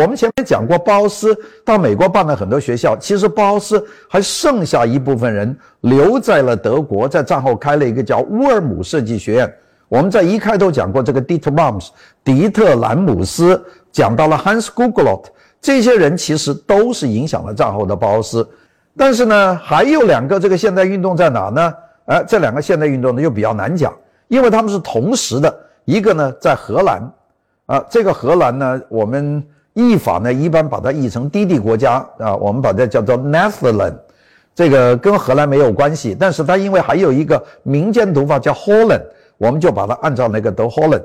我们前面讲过，包斯到美国办了很多学校，其实包斯还剩下一部分人留在了德国，在战后开了一个叫乌尔姆设计学院。我们在一开头讲过这个 Dieter Mams，迪特兰姆斯，讲到了 Hans Guglot，这些人其实都是影响了战后的包斯。但是呢，还有两个这个现代运动在哪呢？哎，这两个现代运动呢又比较难讲，因为他们是同时的，一个呢在荷兰，啊，这个荷兰呢我们。译法呢，一般把它译成低地国家啊，我们把它叫做 Netherlands，这个跟荷兰没有关系，但是它因为还有一个民间读法叫 Holland，我们就把它按照那个读 Holland。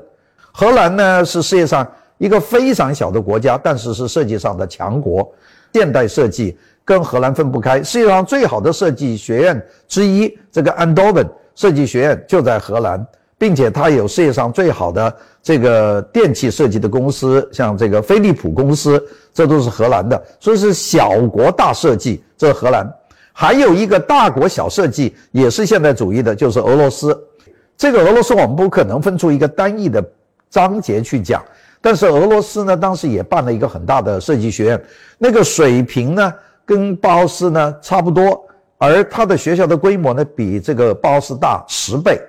荷兰呢是世界上一个非常小的国家，但是是设计上的强国，现代设计跟荷兰分不开。世界上最好的设计学院之一，这个 Andoven 设计学院就在荷兰。并且它有世界上最好的这个电器设计的公司，像这个飞利浦公司，这都是荷兰的。所以是小国大设计，这是荷兰。还有一个大国小设计，也是现代主义的，就是俄罗斯。这个俄罗斯我们不可能分出一个单一的章节去讲，但是俄罗斯呢，当时也办了一个很大的设计学院，那个水平呢跟包斯呢差不多，而它的学校的规模呢比这个包斯大十倍。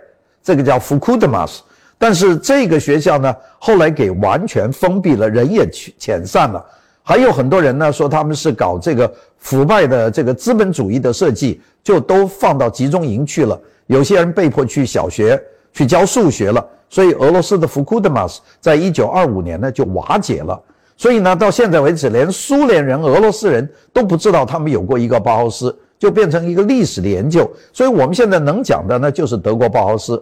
这个叫福库德马斯，但是这个学校呢，后来给完全封闭了，人也遣散了。还有很多人呢说他们是搞这个腐败的这个资本主义的设计，就都放到集中营去了。有些人被迫去小学去教数学了，所以俄罗斯的福库德马斯在一九二五年呢就瓦解了。所以呢，到现在为止，连苏联人、俄罗斯人都不知道他们有过一个包豪斯，就变成一个历史的研究。所以我们现在能讲的呢，就是德国包豪斯。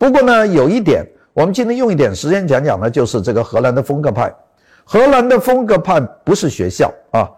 不过呢，有一点，我们今天用一点时间讲讲呢，就是这个荷兰的风格派。荷兰的风格派不是学校啊，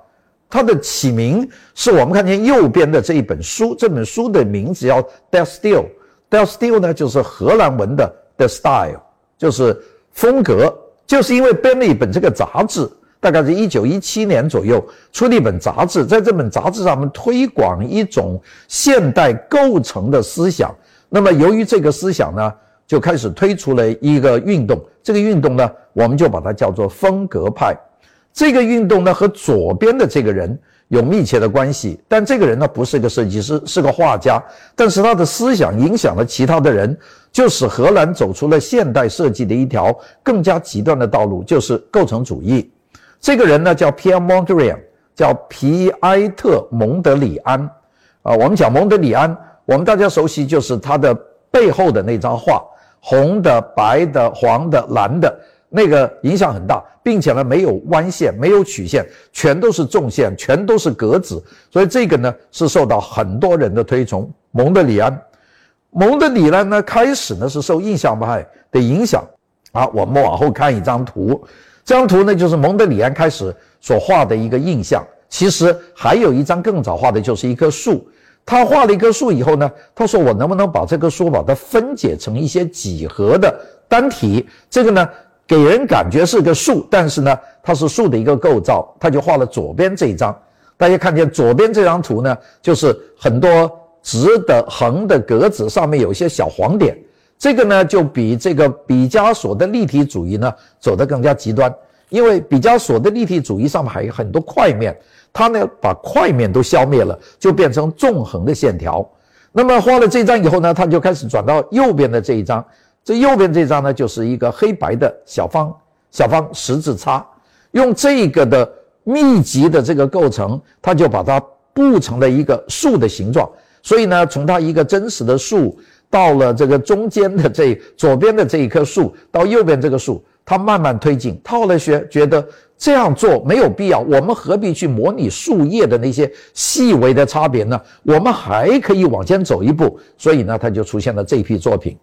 它的起名是我们看见右边的这一本书，这本书的名字叫 Der Stil。Der Stil 呢，就是荷兰文的 The Style，就是风格。就是因为编了一本这个杂志，大概是一九一七年左右出了一本杂志，在这本杂志上面推广一种现代构成的思想。那么，由于这个思想呢，就开始推出了一个运动。这个运动呢，我们就把它叫做风格派。这个运动呢，和左边的这个人有密切的关系。但这个人呢，不是一个设计师，是个画家。但是他的思想影响了其他的人，就使荷兰走出了现代设计的一条更加极端的道路，就是构成主义。这个人呢，叫 Pierre Mondrian，叫皮埃特·蒙德里安。啊，我们讲蒙德里安。我们大家熟悉，就是他的背后的那张画，红的、白的、黄的、蓝的，那个影响很大，并且呢没有弯线，没有曲线，全都是纵线，全都是格子，所以这个呢是受到很多人的推崇。蒙德里安，蒙德里安呢开始呢是受印象派的影响啊。我们往后看一张图，这张图呢就是蒙德里安开始所画的一个印象。其实还有一张更早画的，就是一棵树。他画了一棵树以后呢，他说：“我能不能把这棵树把它分解成一些几何的单体？这个呢，给人感觉是个树，但是呢，它是树的一个构造。”他就画了左边这一张。大家看见左边这张图呢，就是很多直的、横的格子，上面有一些小黄点。这个呢，就比这个毕加索的立体主义呢走得更加极端，因为毕加索的立体主义上面还有很多块面。他呢，把块面都消灭了，就变成纵横的线条。那么画了这张以后呢，他就开始转到右边的这一张。这右边这张呢，就是一个黑白的小方小方十字叉。用这个的密集的这个构成，他就把它布成了一个树的形状。所以呢，从它一个真实的树，到了这个中间的这左边的这一棵树，到右边这个树，他慢慢推进。他后来学觉得。这样做没有必要，我们何必去模拟树叶的那些细微的差别呢？我们还可以往前走一步，所以呢，他就出现了这批作品。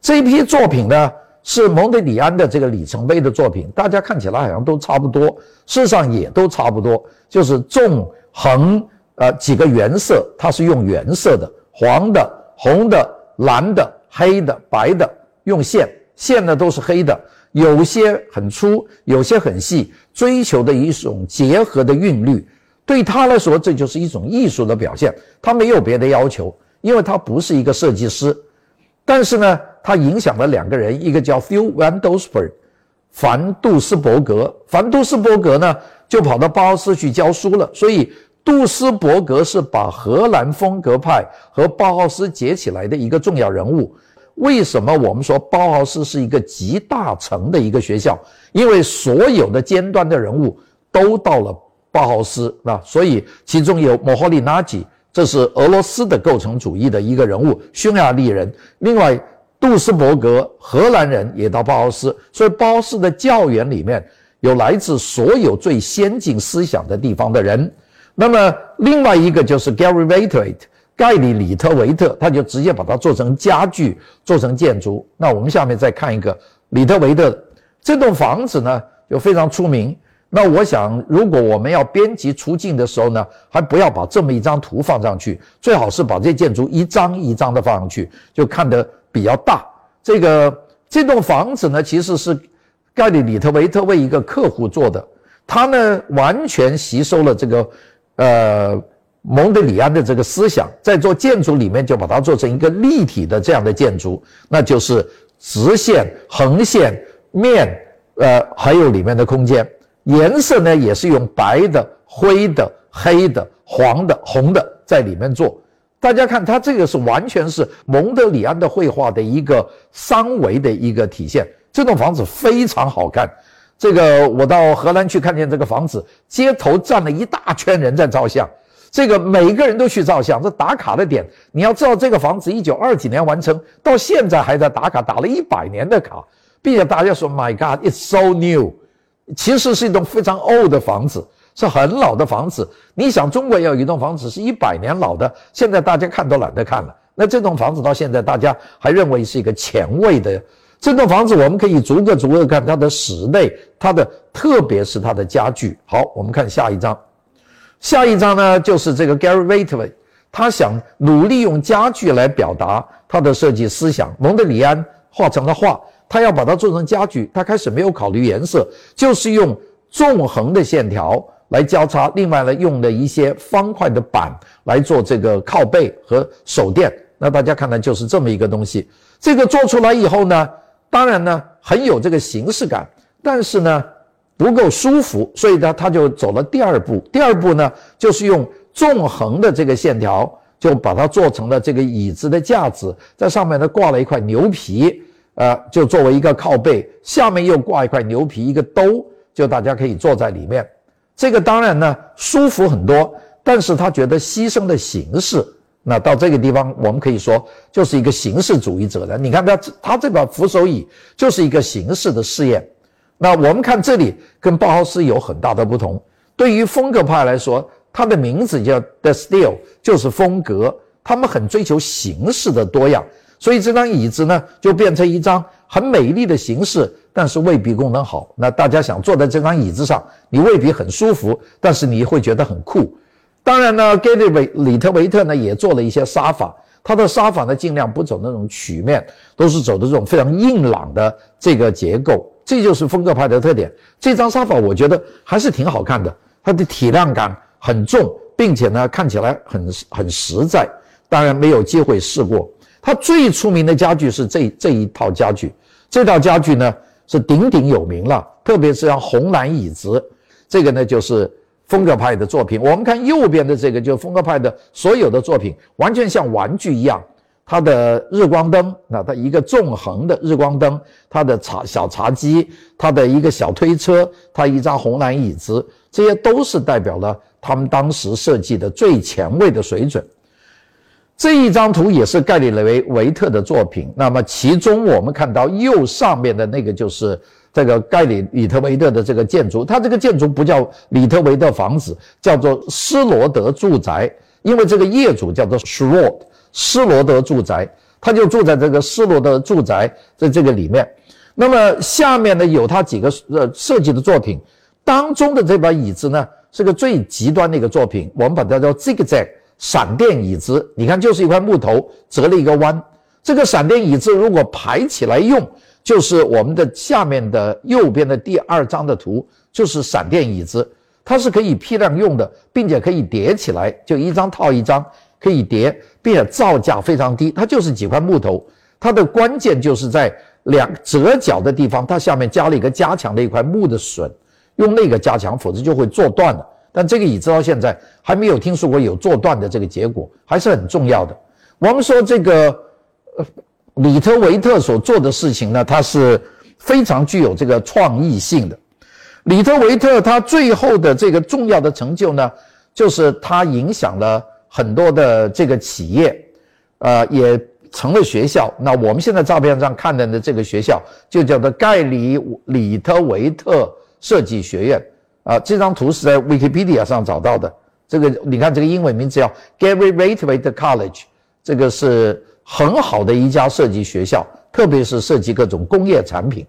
这批作品呢，是蒙德里安的这个里程碑的作品。大家看起来好像都差不多，事实上也都差不多，就是纵横呃几个原色，它是用原色的，黄的、红的、蓝的、黑的、白的，用线，线呢都是黑的。有些很粗，有些很细，追求的一种结合的韵律，对他来说，这就是一种艺术的表现。他没有别的要求，因为他不是一个设计师。但是呢，他影响了两个人，一个叫 Phil Van Doesburg。凡杜斯伯格。凡杜斯伯格呢，就跑到包豪斯去教书了。所以杜斯伯格是把荷兰风格派和包豪斯结起来的一个重要人物。为什么我们说包豪斯是一个集大成的一个学校？因为所有的尖端的人物都到了包豪斯啊，所以其中有莫霍利纳吉，这是俄罗斯的构成主义的一个人物，匈牙利人。另外。杜斯伯格，荷兰人也到包豪斯，所以包豪斯的教员里面有来自所有最先进思想的地方的人。那么另外一个就是 Gary Waitwright，盖里里特维特，他就直接把它做成家具，做成建筑。那我们下面再看一个里特维特这栋房子呢，就非常出名。那我想，如果我们要编辑出境的时候呢，还不要把这么一张图放上去，最好是把这建筑一张一张的放上去，就看得。比较大，这个这栋房子呢，其实是盖里里特维特为一个客户做的，他呢完全吸收了这个呃蒙德里安的这个思想，在做建筑里面就把它做成一个立体的这样的建筑，那就是直线、横线、面，呃，还有里面的空间，颜色呢也是用白的、灰的、黑的、黄的、红的在里面做。大家看，它这个是完全是蒙德里安的绘画的一个三维的一个体现。这栋房子非常好看。这个我到荷兰去看见这个房子，街头站了一大圈人在照相。这个每个人都去照相，这打卡的点。你要知道，这个房子一九二几年完成，到现在还在打卡，打了一百年的卡，并且大家说：“My God, it's so new。”其实是一栋非常 old 的房子。是很老的房子，你想中国要有一栋房子是一百年老的，现在大家看都懒得看了。那这栋房子到现在大家还认为是一个前卫的这栋房子，我们可以逐个逐个看它的室内，它的特别是它的家具。好，我们看下一张，下一张呢就是这个 Gary Waitway，他想努力用家具来表达他的设计思想。蒙德里安画成了画，他要把它做成家具，他开始没有考虑颜色，就是用纵横的线条。来交叉，另外呢，用的一些方块的板来做这个靠背和手垫。那大家看呢，就是这么一个东西。这个做出来以后呢，当然呢很有这个形式感，但是呢不够舒服，所以呢他就走了第二步。第二步呢就是用纵横的这个线条，就把它做成了这个椅子的架子，在上面呢挂了一块牛皮，呃，就作为一个靠背，下面又挂一块牛皮，一个兜，就大家可以坐在里面。这个当然呢舒服很多，但是他觉得牺牲的形式，那到这个地方我们可以说就是一个形式主义者的。你看他他这把扶手椅就是一个形式的试验。那我们看这里跟包豪斯有很大的不同。对于风格派来说，它的名字叫 The Style，就是风格。他们很追求形式的多样，所以这张椅子呢就变成一张很美丽的形式。但是未必功能好。那大家想坐在这张椅子上，你未必很舒服，但是你会觉得很酷。当然呢，盖里维里特维特呢也做了一些沙发，他的沙发呢尽量不走那种曲面，都是走的这种非常硬朗的这个结构，这就是风格派的特点。这张沙发我觉得还是挺好看的，它的体量感很重，并且呢看起来很很实在。当然没有机会试过。它最出名的家具是这这一套家具，这套家具呢。是鼎鼎有名了，特别是像红蓝椅子，这个呢就是风格派的作品。我们看右边的这个，就是风格派的所有的作品，完全像玩具一样。它的日光灯，那它一个纵横的日光灯，它的茶小茶几，它的一个小推车，它一张红蓝椅子，这些都是代表了他们当时设计的最前卫的水准。这一张图也是盖里雷维维特的作品。那么其中我们看到右上面的那个就是这个盖里里特维特的这个建筑。它这个建筑不叫里特维特房子，叫做施罗德住宅，因为这个业主叫做 s h r o d 施罗德住宅，他就住在这个施罗德住宅在这个里面。那么下面呢有他几个呃设计的作品，当中的这把椅子呢是个最极端的一个作品，我们把它叫 zigzag。闪电椅子，你看就是一块木头折了一个弯。这个闪电椅子如果排起来用，就是我们的下面的右边的第二张的图，就是闪电椅子，它是可以批量用的，并且可以叠起来，就一张套一张可以叠，并且造价非常低，它就是几块木头。它的关键就是在两折角的地方，它下面加了一个加强的一块木的榫，用那个加强，否则就会坐断了。但这个椅子到现在还没有听说过有坐断的这个结果，还是很重要的。我们说这个呃，里特维特所做的事情呢，它是非常具有这个创意性的。里特维特他最后的这个重要的成就呢，就是他影响了很多的这个企业，呃，也成了学校。那我们现在照片上看到的这个学校就叫做盖里里特维特设计学院。啊，这张图是在 Wikipedia 上找到的。这个你看，这个英文名字叫 Gary Waitwright College，这个是很好的一家设计学校，特别是设计各种工业产品。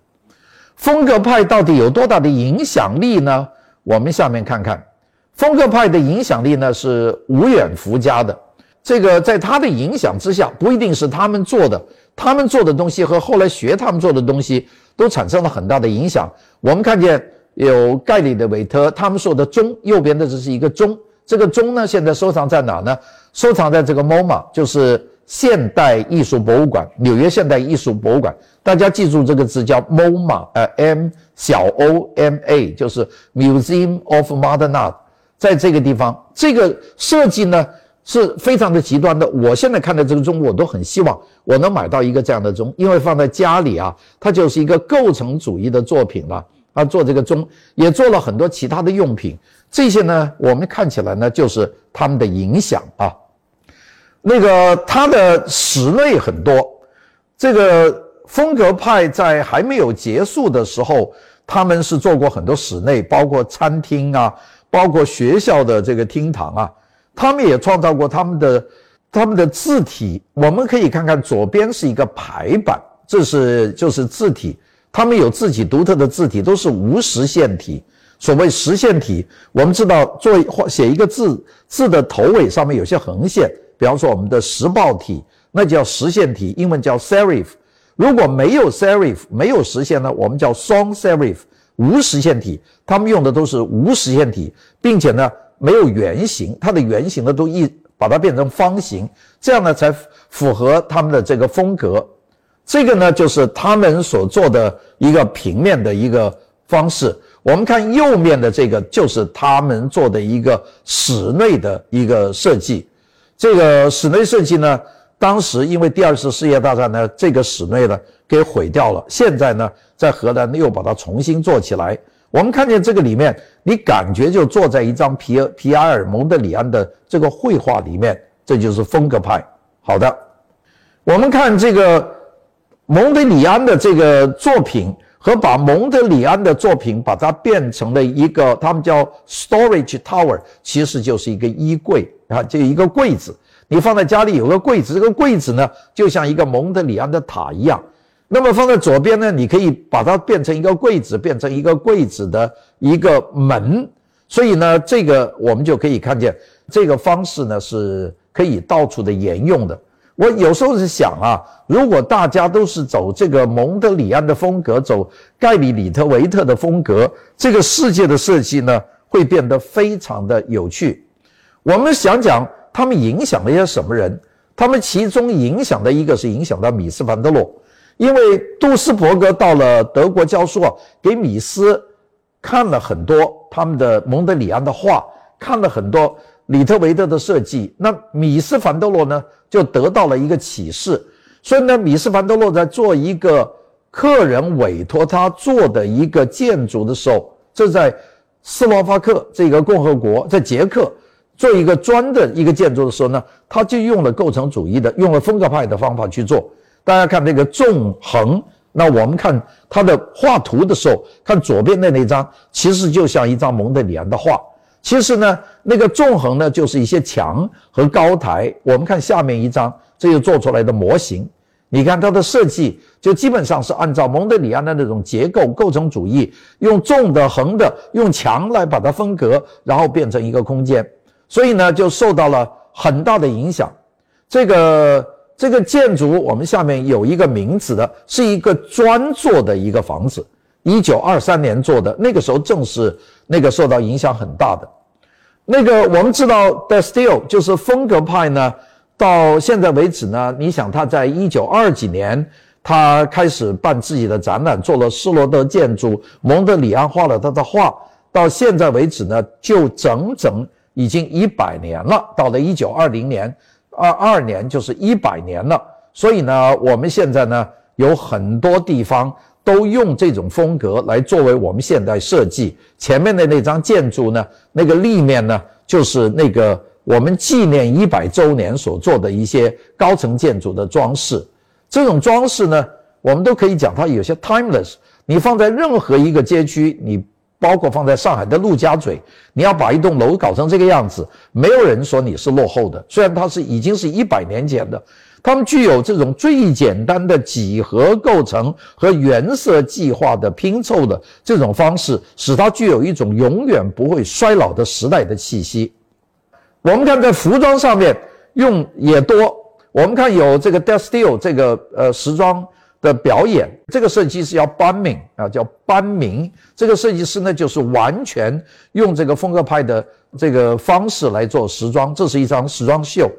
风格派到底有多大的影响力呢？我们下面看看，风格派的影响力呢是无远弗家的。这个在他的影响之下，不一定是他们做的，他们做的东西和后来学他们做的东西都产生了很大的影响。我们看见。有盖里的韦特，他们说的钟，右边的这是一个钟。这个钟呢，现在收藏在哪呢？收藏在这个 MoMA，就是现代艺术博物馆，纽约现代艺术博物馆。大家记住这个字叫 MoMA，呃，M 小 O M A，就是 Museum of Modern Art，在这个地方。这个设计呢是非常的极端的。我现在看的这个钟，我都很希望我能买到一个这样的钟，因为放在家里啊，它就是一个构成主义的作品了。他做这个钟，也做了很多其他的用品。这些呢，我们看起来呢，就是他们的影响啊。那个他的室内很多，这个风格派在还没有结束的时候，他们是做过很多室内，包括餐厅啊，包括学校的这个厅堂啊。他们也创造过他们的他们的字体。我们可以看看左边是一个排版，这是就是字体。他们有自己独特的字体，都是无实线体。所谓实线体，我们知道做画写一个字，字的头尾上面有些横线，比方说我们的时报体，那叫实线体，英文叫 serif。如果没有 serif，没有实线呢，我们叫双 serif，无实线体。他们用的都是无实线体，并且呢没有圆形，它的圆形呢都一把它变成方形，这样呢才符合他们的这个风格。这个呢，就是他们所做的一个平面的一个方式。我们看右面的这个，就是他们做的一个室内的一个设计。这个室内设计呢，当时因为第二次世界大战呢，这个室内呢给毁掉了。现在呢，在荷兰又把它重新做起来。我们看见这个里面，你感觉就坐在一张皮皮埃尔蒙德里安的这个绘画里面，这就是风格派。好的，我们看这个。蒙德里安的这个作品和把蒙德里安的作品把它变成了一个，他们叫 storage tower，其实就是一个衣柜啊，就一个柜子。你放在家里有个柜子，这个柜子呢就像一个蒙德里安的塔一样。那么放在左边呢，你可以把它变成一个柜子，变成一个柜子的一个门。所以呢，这个我们就可以看见这个方式呢是可以到处的沿用的。我有时候是想啊，如果大家都是走这个蒙德里安的风格，走盖里里特维特的风格，这个世界的设计呢，会变得非常的有趣。我们想讲他们影响了一些什么人？他们其中影响的一个是影响到米斯凡德洛，因为杜斯伯格到了德国教书啊，给米斯看了很多他们的蒙德里安的画，看了很多。里特维特的设计，那米斯凡德洛呢就得到了一个启示，所以呢，米斯凡德洛在做一个客人委托他做的一个建筑的时候，这在斯洛伐克这个共和国，在捷克做一个砖的一个建筑的时候呢，他就用了构成主义的，用了风格派的方法去做。大家看那个纵横，那我们看他的画图的时候，看左边的那张，其实就像一张蒙德里安的画。其实呢，那个纵横呢，就是一些墙和高台。我们看下面一张，这就做出来的模型。你看它的设计，就基本上是按照蒙德里安的那种结构构成主义，用纵的、横的，用墙来把它分隔，然后变成一个空间。所以呢，就受到了很大的影响。这个这个建筑，我们下面有一个名字的，是一个砖做的一个房子。一九二三年做的，那个时候正是那个受到影响很大的。那个我们知道，The Style 就是风格派呢，到现在为止呢，你想他在一九二几年他开始办自己的展览，做了施罗德建筑，蒙德里安画了他的画，到现在为止呢，就整整已经一百年了。到了一九二零年，二二年就是一百年了。所以呢，我们现在呢，有很多地方都用这种风格来作为我们现代设计。前面的那张建筑呢，那个立面呢，就是那个。我们纪念一百周年所做的一些高层建筑的装饰，这种装饰呢，我们都可以讲它有些 timeless。你放在任何一个街区，你包括放在上海的陆家嘴，你要把一栋楼搞成这个样子，没有人说你是落后的。虽然它是已经是一百年前的，它们具有这种最简单的几何构成和原色计划的拼凑的这种方式，使它具有一种永远不会衰老的时代的气息。我们看在服装上面用也多，我们看有这个 d e s t i l l 这个呃时装的表演，这个设计师叫班敏啊，叫班明。这个设计师呢，就是完全用这个风格派的这个方式来做时装，这是一张时装秀。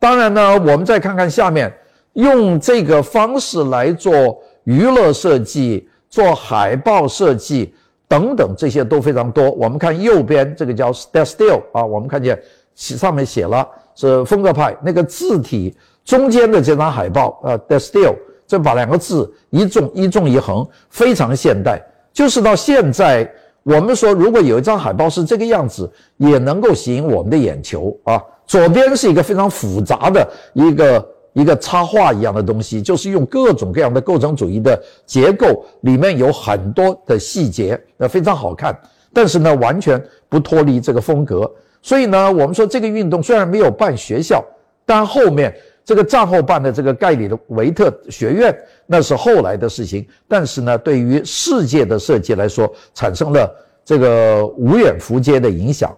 当然呢，我们再看看下面用这个方式来做娱乐设计、做海报设计等等，这些都非常多。我们看右边这个叫 d e s t i l l 啊，我们看见。上面写了是风格派那个字体中间的这张海报啊 t h e s t i l l 这把两个字一纵一纵一横，非常现代。就是到现在，我们说如果有一张海报是这个样子，也能够吸引我们的眼球啊。左边是一个非常复杂的一个一个插画一样的东西，就是用各种各样的构成主义的结构，里面有很多的细节，那，非常好看。但是呢，完全不脱离这个风格。所以呢，我们说这个运动虽然没有办学校，但后面这个战后办的这个盖里的维特学院，那是后来的事情。但是呢，对于世界的设计来说，产生了这个无远弗届的影响。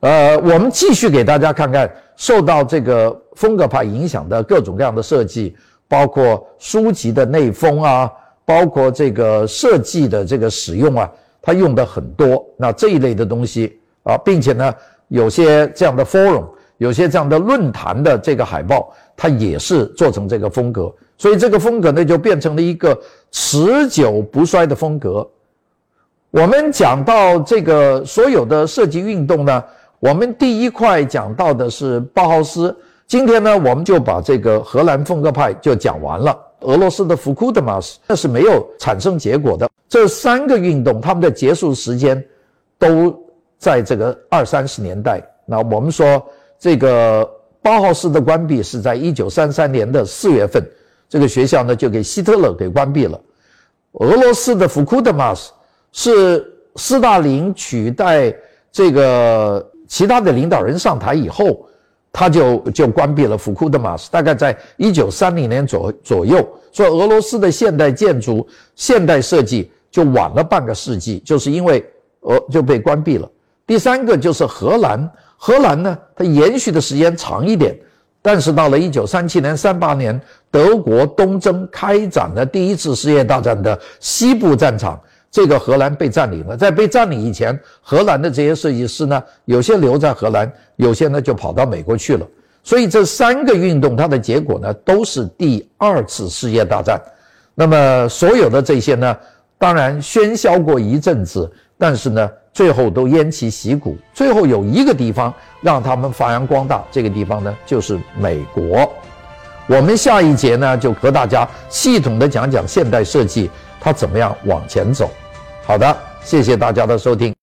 呃，我们继续给大家看看受到这个风格派影响的各种各样的设计，包括书籍的内封啊，包括这个设计的这个使用啊，它用的很多。那这一类的东西啊，并且呢。有些这样的 forum，有些这样的论坛的这个海报，它也是做成这个风格，所以这个风格呢就变成了一个持久不衰的风格。我们讲到这个所有的设计运动呢，我们第一块讲到的是包豪斯，今天呢我们就把这个荷兰风格派就讲完了。俄罗斯的福库德马斯那是没有产生结果的。这三个运动，他们的结束时间都。在这个二三十年代，那我们说这个包豪斯的关闭是在一九三三年的四月份，这个学校呢就给希特勒给关闭了。俄罗斯的福库德马斯是斯大林取代这个其他的领导人上台以后，他就就关闭了福库德马斯，大概在一九三零年左左右，所以俄罗斯的现代建筑、现代设计就晚了半个世纪，就是因为俄就被关闭了。第三个就是荷兰，荷兰呢，它延续的时间长一点，但是到了一九三七年、三八年，德国东征开展了第一次世界大战的西部战场，这个荷兰被占领了。在被占领以前，荷兰的这些设计师呢，有些留在荷兰，有些呢就跑到美国去了。所以这三个运动，它的结果呢，都是第二次世界大战。那么所有的这些呢，当然喧嚣过一阵子，但是呢。最后都偃旗息鼓，最后有一个地方让他们发扬光大，这个地方呢就是美国。我们下一节呢就和大家系统的讲讲现代设计他怎么样往前走。好的，谢谢大家的收听。